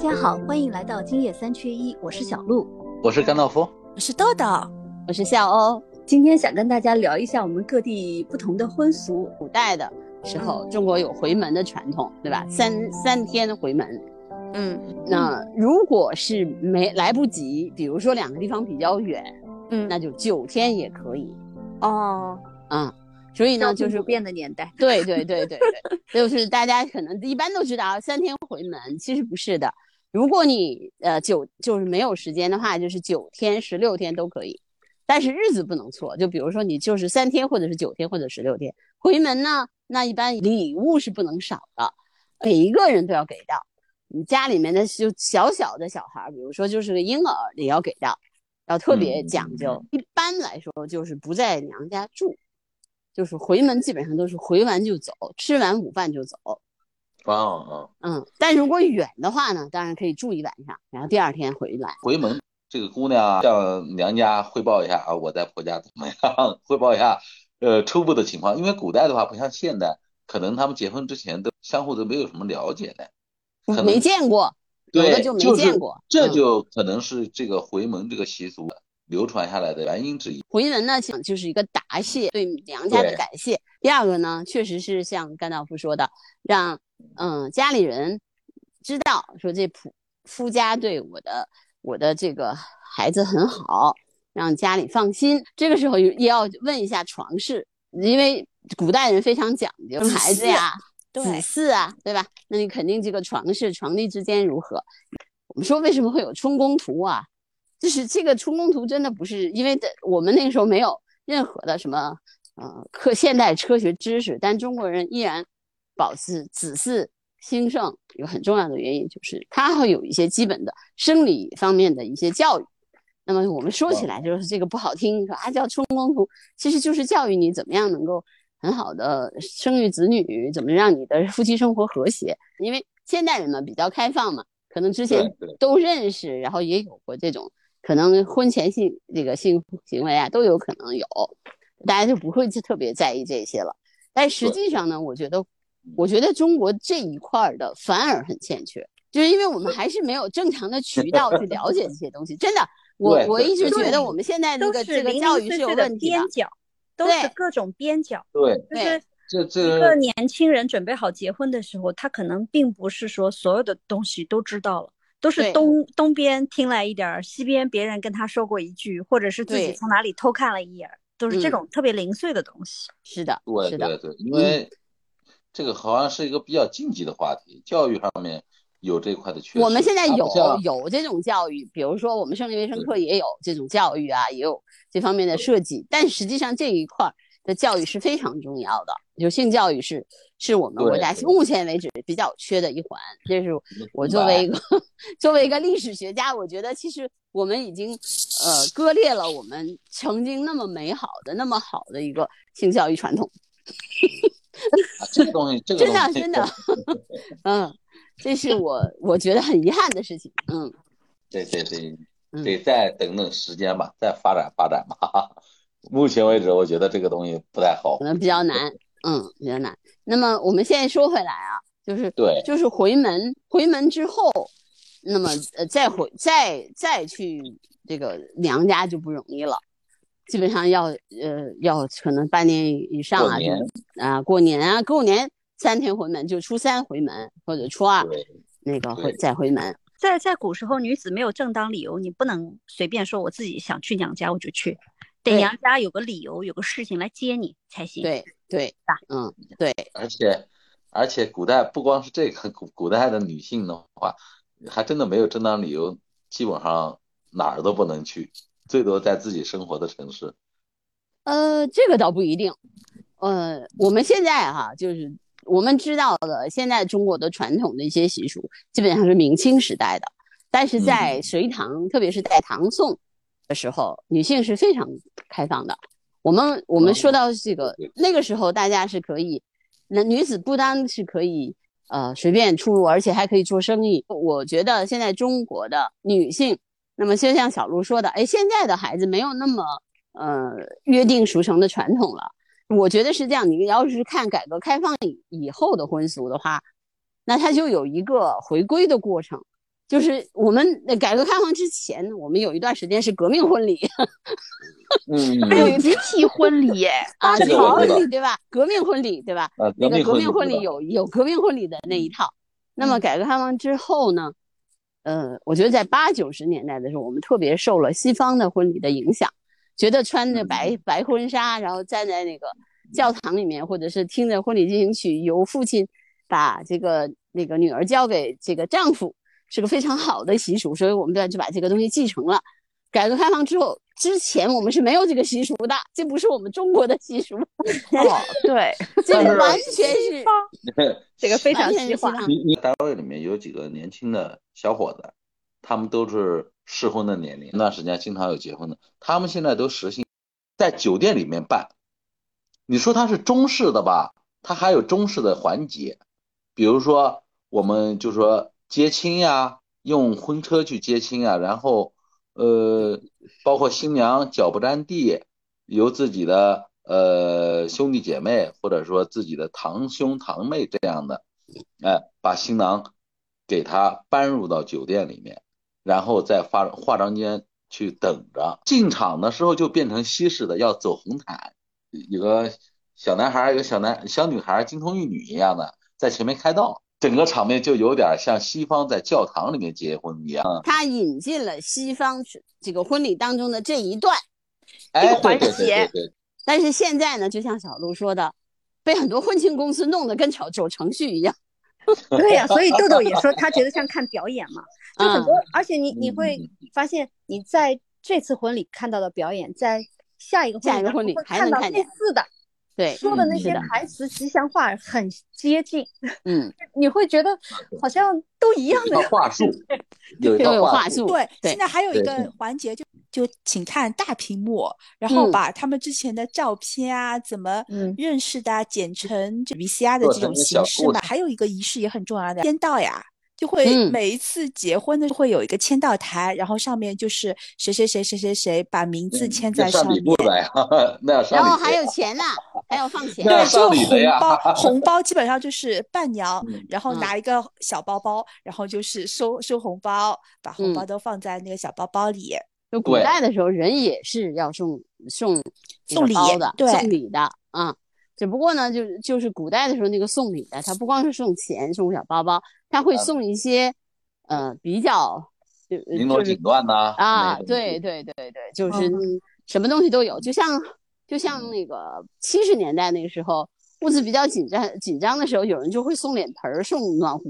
家好，欢迎来到今夜三缺一，我是小鹿，我是甘道夫，我是豆豆，我是笑欧。今天想跟大家聊一下我们各地不同的婚俗。古代的时候，中国有回门的传统，对吧？三三天回门。嗯，那如果是没来不及，比如说两个地方比较远，嗯，那就九天也可以。哦，嗯。所以呢，就是变的年代。对对对对对，就是大家可能一般都知道三天回门，其实不是的。如果你呃九就是没有时间的话，就是九天、十六天都可以，但是日子不能错。就比如说你就是三天，或者是九天，或者十六天回门呢，那一般礼物是不能少的，每一个人都要给到。你家里面的就小小的小孩，比如说就是个婴儿，也要给到，要特别讲究。一般来说，就是不在娘家住。就是回门基本上都是回完就走，吃完午饭就走。哦哦，嗯，但如果远的话呢，当然可以住一晚上，然后第二天回来。回门这个姑娘向娘家汇报一下啊，我在婆家怎么样？汇报一下，呃，初步的情况。因为古代的话不像现代，可能他们结婚之前都相互都没有什么了解的，没见过，对，就没见过，这就可能是这个回门这个习俗。流传下来的原因之一，回文呢，讲就是一个答谢，对娘家的感谢。第二个呢，确实是像甘道夫说的，让嗯家里人知道说这夫夫家对我的我的这个孩子很好，让家里放心。这个时候也要问一下床事，因为古代人非常讲究孩子呀、子嗣啊，对吧？那你肯定这个床事、床弟之间如何？我们说为什么会有春宫图啊？就是这个春宫图真的不是因为的，我们那个时候没有任何的什么呃科现代科学知识，但中国人依然保持子嗣兴盛，有很重要的原因就是它会有一些基本的生理方面的一些教育。那么我们说起来就是这个不好听，说啊叫春宫图，其实就是教育你怎么样能够很好的生育子女，怎么让你的夫妻生活和谐。因为现代人嘛比较开放嘛，可能之前都认识，然后也有过这种。可能婚前性这个性行为啊都有可能有，大家就不会去特别在意这些了。但实际上呢，我觉得，我觉得中国这一块的反而很欠缺，就是因为我们还是没有正常的渠道去了解这些东西。真的，我我一直觉得我们现在这个这个教育是有问题的。边角都是各种边角。对，就是这这一个年轻人准备好结婚的时候，他可能并不是说所有的东西都知道了。都是东东边听来一点儿，西边别人跟他说过一句，或者是自己从哪里偷看了一眼，都是这种特别零碎的东西。是的，对对对，因为这个好像是一个比较禁忌的话题，教育上面有这块的缺失。我们现在有有这种教育，比如说我们生理卫生课也有这种教育啊，也有这方面的设计，但实际上这一块的教育是非常重要的，就性教育是。是我们国家目前为止比较缺的一环，这是我作为一个 作为一个历史学家，我觉得其实我们已经呃割裂了我们曾经那么美好的、那么好的一个性教育传统。这个东西，这个真的真的，嗯，这是我我觉得很遗憾的事情。嗯，对对对，得再等等时间吧，再发展发展吧。目前为止，我觉得这个东西不太好，可能比较难。嗯，比较难。那么我们现在说回来啊，就是对，就是回门，回门之后，那么呃再回再再去这个娘家就不容易了，基本上要呃要可能半年以上啊，啊过年啊过年三天回门，就初三回门或者初二那个回再回门。在在古时候，女子没有正当理由，你不能随便说我自己想去娘家我就去。得娘家有个理由，有个事情来接你才行。对对吧？嗯，对。而且而且，古代不光是这个，古古代的女性的话，还真的没有正当理由，基本上哪儿都不能去，最多在自己生活的城市。呃，这个倒不一定。呃，我们现在哈，就是我们知道的，现在中国的传统的一些习俗，基本上是明清时代的，但是在隋唐，特别是在唐宋。的时候，女性是非常开放的。我们我们说到这个那个时候，大家是可以，那女子不单是可以呃随便出入，而且还可以做生意。我觉得现在中国的女性，那么就像小鹿说的，哎，现在的孩子没有那么呃约定俗成的传统了。我觉得是这样，你要是看改革开放以以后的婚俗的话，那它就有一个回归的过程。就是我们改革开放之前，我们有一段时间是革命婚礼，嗯，还有集体婚礼耶，啊，这个我知道婚礼对吧？革命婚礼对吧？啊，那个革命婚礼礼有有革命婚礼的那一套。那么改革开放之后呢？呃，我觉得在八九十年代的时候，我们特别受了西方的婚礼的影响，觉得穿着白白婚纱，然后站在那个教堂里面，或者是听着婚礼进行曲，由父亲把这个那个女儿交给这个丈夫，是个非常好的习俗，所以我们就把这个东西继承了。改革开放之后，之前我们是没有这个习俗的，这不是我们中国的习俗，哦，对，这个完全是 这个非常西化你你单位里面有几个年轻的小伙子，他们都是适婚的年龄，那段时间经常有结婚的，他们现在都实行在酒店里面办。你说他是中式的吧，他还有中式的环节，比如说我们就说接亲呀，用婚车去接亲啊，然后呃，包括新娘脚不沾地，由自己的呃兄弟姐妹或者说自己的堂兄堂妹这样的，哎，把新郎给他搬入到酒店里面，然后在化化妆间去等着。进场的时候就变成西式的，要走红毯，有个小男孩，有个小男小女孩，金童玉女一样的在前面开道，整个场面就有点像西方在教堂里面结婚一样。他引进了西方这个婚礼当中的这一段，哎，环对对对节。对对，但是现在呢，就像小鹿说的，被很多婚庆公司弄得跟走走程序一样。对呀、所以豆豆也说他觉得像看表演嘛，就很多，嗯而且你你会嗯发现你在这次婚礼看到的表演，在下一个下一个婚礼还能看见。类似的，对，说的那些台词吉祥话很接近，嗯，你会觉得好像都一样的话术，有一都套话有话术。对，对现在还有一个环节就，就请看大屏幕，然后嗯把他们之前的照片啊，怎么嗯认识的啊，剪成这 VCR 的这种形式嘛。还有一个仪式也很重要的，签到呀。就会嗯每一次结婚的时候会有一个签到台，然后上面就是谁谁谁谁谁谁把名字嗯签在上面那上礼。物的呀，那要上然后还有钱呐，还要放钱。那要对，就上礼的呀红包，红 包基本上就是伴娘，嗯然后嗯拿一个小包包，然后就是收收红包，把红包嗯都放在那个小包包里。就古代的时候，人也是要送送送礼的，对送礼的啊。只不过呢，就是就是古代的时候那个送礼的，他不光是送钱、送小包包，他会啊送一些呃比较就绫罗锦缎呐啊，对对对对，就是什么东西都有，就像就像那个七十年代那个时候，物资比较紧张紧张的时候，有人就会送脸盆儿、送暖壶，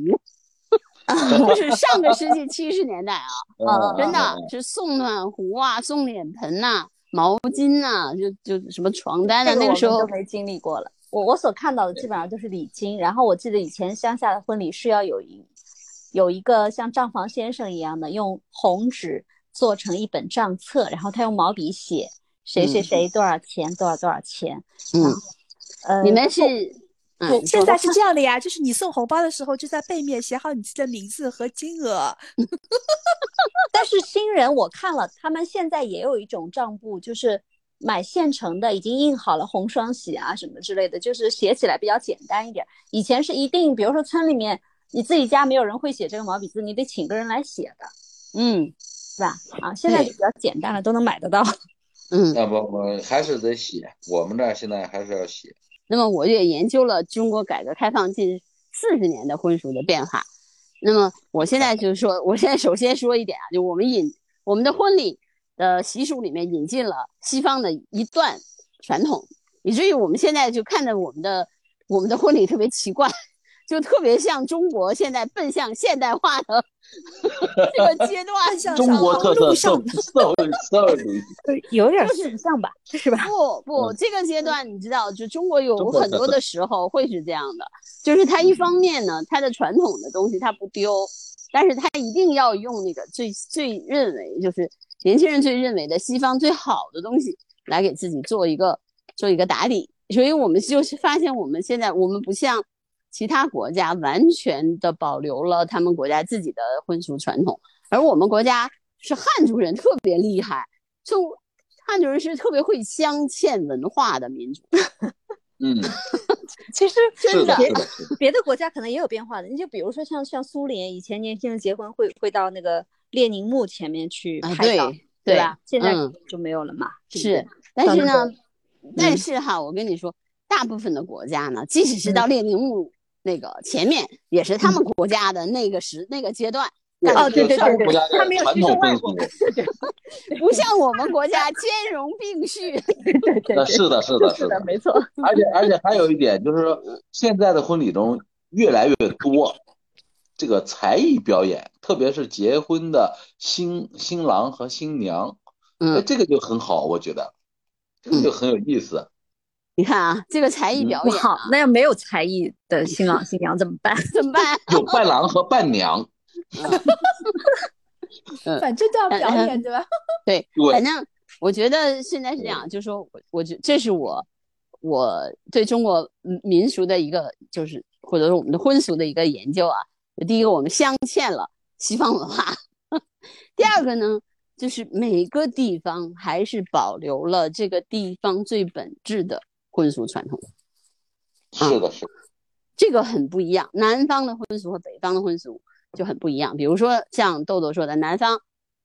就是上个世纪七十年代啊，嗯真的是送暖壶啊、送脸盆呐、毛巾呐、就就什么床单啊，那个时候我都没经历过了。我我所看到的基本上都是礼金，然后我记得以前乡下的婚礼是要有一有一个像账房先生一样的，用红纸做成一本账册，然后他用毛笔写谁谁嗯谁多少钱多少多少钱。嗯，呃，你们是现在是 这样的呀，就是你送红包的时候，就在背面写好你自己的名字和金额。但是新人我看了，他们现在也有一种账簿，就是买现成的，已经印好了红双喜啊什么之类的，就是写起来比较简单一点。以前是一定，比如说村里面你自己家没有人会写这个毛笔字，你得请个人来写的，嗯是吧？啊，现在就比较简单了，都能买得到。嗯，那不不还是得写，我们这儿现在还是要写。那么我也研究了中国改革开放近四十年的婚俗的变化。那么我现在就是说，我现在首先说一点啊，就我们引我们的婚礼的习俗里面引进了西方的一段传统，以至于我们现在就看着我们的我们的婚礼特别奇怪，就特别像中国现在奔向现代化的这个阶段。像中国特色社社会主义，有点就是像吧，是吧？不不，嗯这个阶段你知道，就中国有很多的时候会是这样的，就是它一方面呢，它的传统的东西它不丢，但是它一定要用那个最最认为就是年轻人最认为的西方最好的东西来给自己做一个做一个打底。所以我们就是发现，我们现在我们不像其他国家完全的保留了他们国家自己的婚俗传统，而我们国家是汉族人特别厉害，就汉族人是特别会镶嵌文化的民族，嗯，其实 真的，别的，国家可能也有变化的。你就比如说像像苏联，以前年轻人结婚会会到那个列宁墓前面去啊，拍照，对对吧？现在嗯就没有了嘛。是，但是呢，但是哈，我跟你说，大部分的国家呢，即使是到列宁墓那个前面，也是他们国家的那个时那个阶段。但哦，是对对对对他们有的传统风俗 不像我们国家兼容并蓄。对对对那是的，是的，是的，没错。而且而且还有一点就是说，现在的婚礼中越来越多这个才艺表演，特别是结婚的新新郎和新娘，哎，嗯，这个就很好，我觉得这个就很有意思。你看啊，这个才艺表演不好，那要没有才艺的新郎新娘怎么办？怎么办？有伴郎和伴娘，反正都要表演，对吧？对，对反正我觉得现在是这样，就是说我我觉这是我我对中国民民俗的一个，就是或者说我们的婚俗的一个研究啊。第一个，我们镶嵌了西方文化；第二个呢，就是每个地方还是保留了这个地方最本质的婚俗传统，是的，是的，这个很不一样。南方的婚俗和北方的婚俗就很不一样。比如说像豆豆说的，南方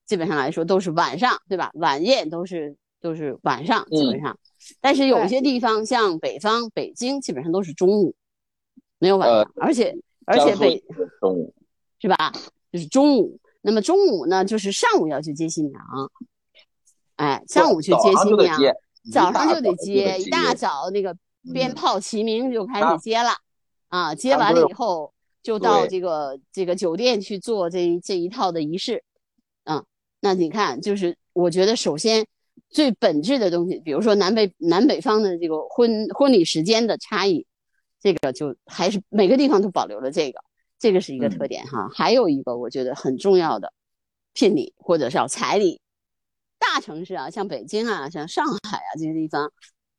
基本上来说都是晚上，对吧？晚宴都是都是晚上，基本上。但是有些地方，像北方，北京基本上都是中午，没有晚上，而且而且北是中午，是吧？就是中午。那么中午呢，就是上午要去接新娘，哎，上午去接新娘，早上就得接，一大早那个鞭嗯炮齐鸣就开始啊接了，啊，接完了以后就到这个这个酒店去做这这一套的仪式，啊，那你看，就是我觉得首先最本质的东西，比如说南北南北方的这个婚婚礼时间的差异，这个就还是每个地方都保留了这个，这个是一个特嗯点哈。还有一个我觉得很重要的聘礼或者是要彩礼，大城市啊，像北京啊，像上海啊这些地方，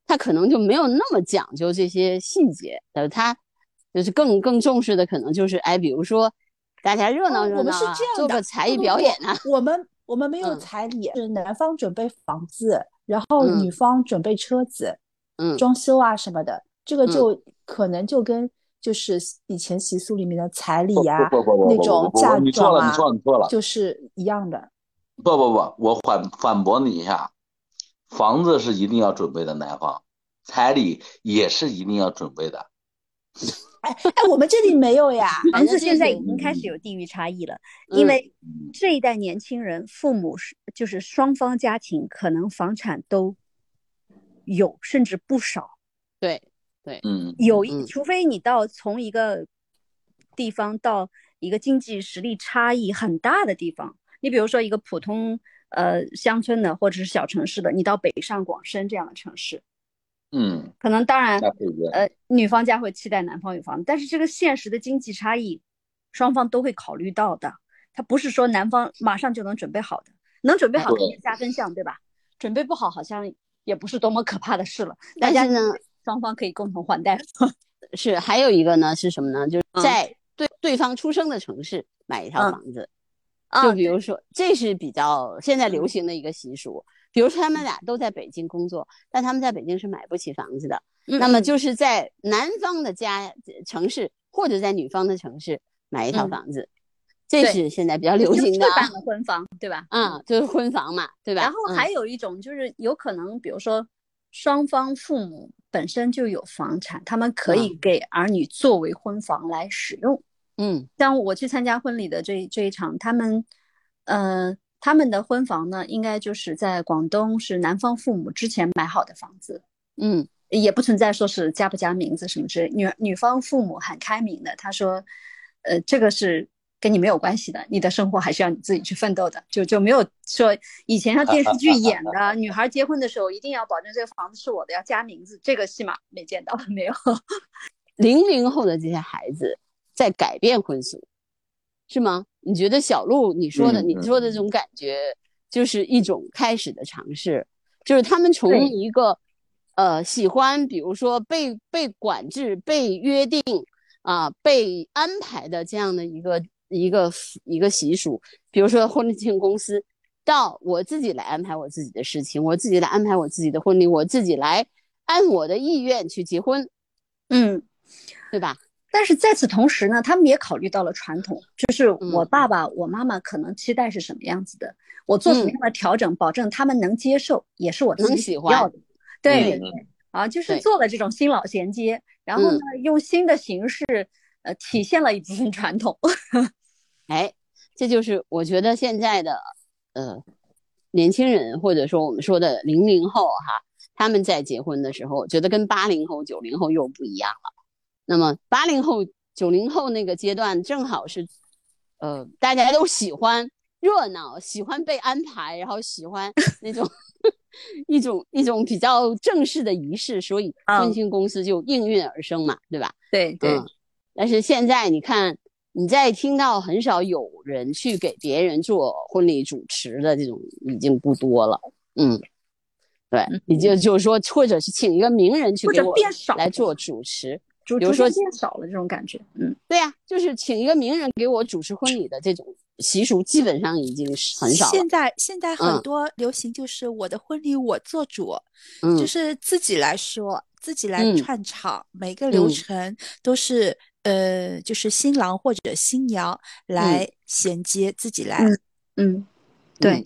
他可能就没有那么讲究这些细节，呃，他就是更更重视的可能就是哎，比如说大家热闹哦我们是热闹啊，这样的做个才艺表演啊，我们我们没有嗯彩礼，是男方准备房子，然后嗯女方准备车子、嗯装修啊什么的，这个嗯就可能就跟就是以前习俗里面的彩礼不呀、不不不不不那种嫁你错了，妆啊你错了，你错了。就是一样的。不不不，我反反驳你一下，房子是一定要准备的，男方彩礼也是一定要准备的。哎哎，我们这里没有呀。房子现在已经开始有地域差异了，嗯因为嗯这一代年轻人父母是就是双方家庭可能房产都有，甚至不少。对对，嗯，有一，嗯除非你到从一个地方到一个经济实力差异很大的地方，你比如说一个普通呃乡村的或者是小城市的，你到北上广深这样的城市，嗯，可能当然。呃女方家会期待男方有房子，但是这个现实的经济差异，双方都会考虑到的。他不是说男方马上就能准备好的，能准备好的对也是加分项，对吧？准备不好好像也不是多么可怕的事了，大家但是呢，双方可以共同还贷。是还有一个呢是什么呢？就是嗯在对对方出生的城市买一套嗯房子，啊就比如说，这是比较现在流行的一个习俗。比如说，他们俩都在北京工作，但他们在北京是买不起房子的。嗯那么就是在男方的家城市，或者在女方的城市买一套嗯房子，这是现在比较流行的办了婚房，对吧？嗯，就是婚房嘛，对吧？然后嗯还有一种就是有可能，比如说双方父母本身就有房产，他们可以给儿女作为婚房来使用。嗯像我去参加婚礼的这这一场，他们，呃，他们的婚房呢，应该就是在广东是男方父母之前买好的房子，嗯也不存在说是加不加名字什么之类。女女方父母很开明的，他说，呃，这个是跟你没有关系的，你的生活还是要你自己去奋斗的，就就没有说以前像电视剧演的女孩结婚的时候一定要保证这个房子是我的，要加名字，这个戏码没见到，没有。零零后的这些孩子在改变婚俗，是吗？你觉得小鹿你说的，嗯你说的这种感觉，就是一种开始的尝试，就是他们从一个呃喜欢，比如说被被管制、被约定啊、被安排的这样的一个一个一个习俗，比如说婚庆公司，到我自己来安排我自己的事情，我自己来安排我自己的婚礼，我自己来按我的意愿去结婚。嗯，对吧？但是在此同时呢，他们也考虑到了传统，就是我嗯爸爸、我妈妈可能期待是什么样子的，我做什么样的调整，保证他们能接受，也是我自己喜欢要的。对啊，就是做了这种新老衔接，然后呢，用新的形式，呃，体现了一部分传统。哎，这就是我觉得现在的呃年轻人，或者说我们说的零零后哈，他们在结婚的时候，我觉得跟八零后、九零后又不一样了。那么八零后、九零后那个阶段，正好是呃大家都喜欢热闹，喜欢被安排，然后喜欢 那种一种一种比较正式的仪式，所以婚嗯庆公司就应运而生嘛，对吧？对对，嗯，但是现在你看，你在听到很少有人去给别人做婚礼主持的这种已经不多了。嗯，对，你就就是说，或者是请一个名人去或给我来做主持。主比如说逐渐变少了这种感觉。嗯，对呀、就是请一个名人给我主持婚礼的这种习俗，基本上已经是很少了现。在现在很嗯多流行就是我的婚礼我做主，嗯，就是自己来说，自己来嗯串场，每个流嗯程都是呃，就是新郎或者新娘来衔接，自己来。嗯嗯，对嗯，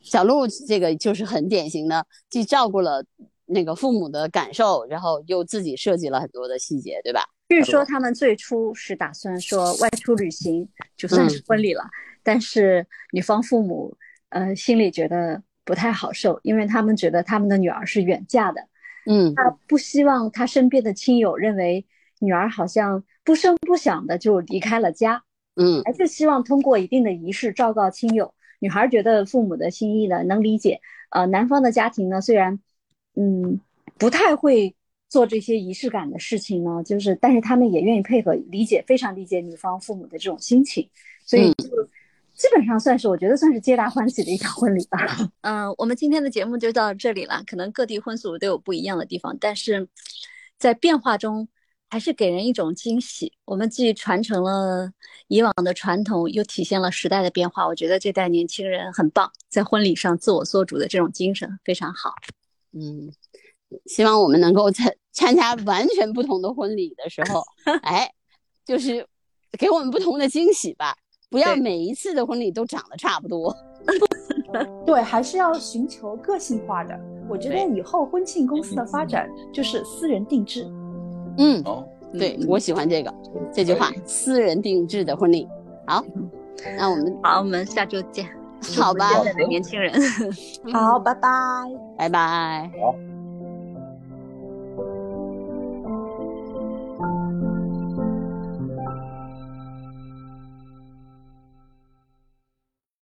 小鹿这个就是很典型的，既照顾了那个父母的感受，然后又自己设计了很多的细节，对吧？据说他们最初是打算说外出旅行就算是婚礼了，但是女方父母呃心里觉得不太好受，因为他们觉得他们的女儿是远嫁的，嗯。他不希望他身边的亲友认为女儿好像不声不响的就离开了家，嗯。还是希望通过一定的仪式昭告亲友。女孩觉得父母的心意呢能理解，呃，男方的家庭呢虽然嗯不太会做这些仪式感的事情呢，就是但是他们也愿意配合，理解非常理解女方父母的这种心情，所以就基本上算是我觉得算是皆大欢喜的一场婚礼吧。嗯、我们今天的节目就到这里了，可能各地婚俗都有不一样的地方，但是在变化中。还是给人一种惊喜。我们既传承了以往的传统，又体现了时代的变化。我觉得这代年轻人很棒，在婚礼上自我做主的这种精神非常好。嗯，希望我们能够参 参加完全不同的婚礼的时候，哎，就是给我们不同的惊喜吧。不要每一次的婚礼都长得差不多。对，还是要寻求个性化的。我觉得以后婚庆公司的发展就是私人定制。嗯，哦，对我喜欢这个这句话，私人定制的婚礼。好，那我们好，我们下周见。好吧年轻人。好，拜拜。拜拜。好。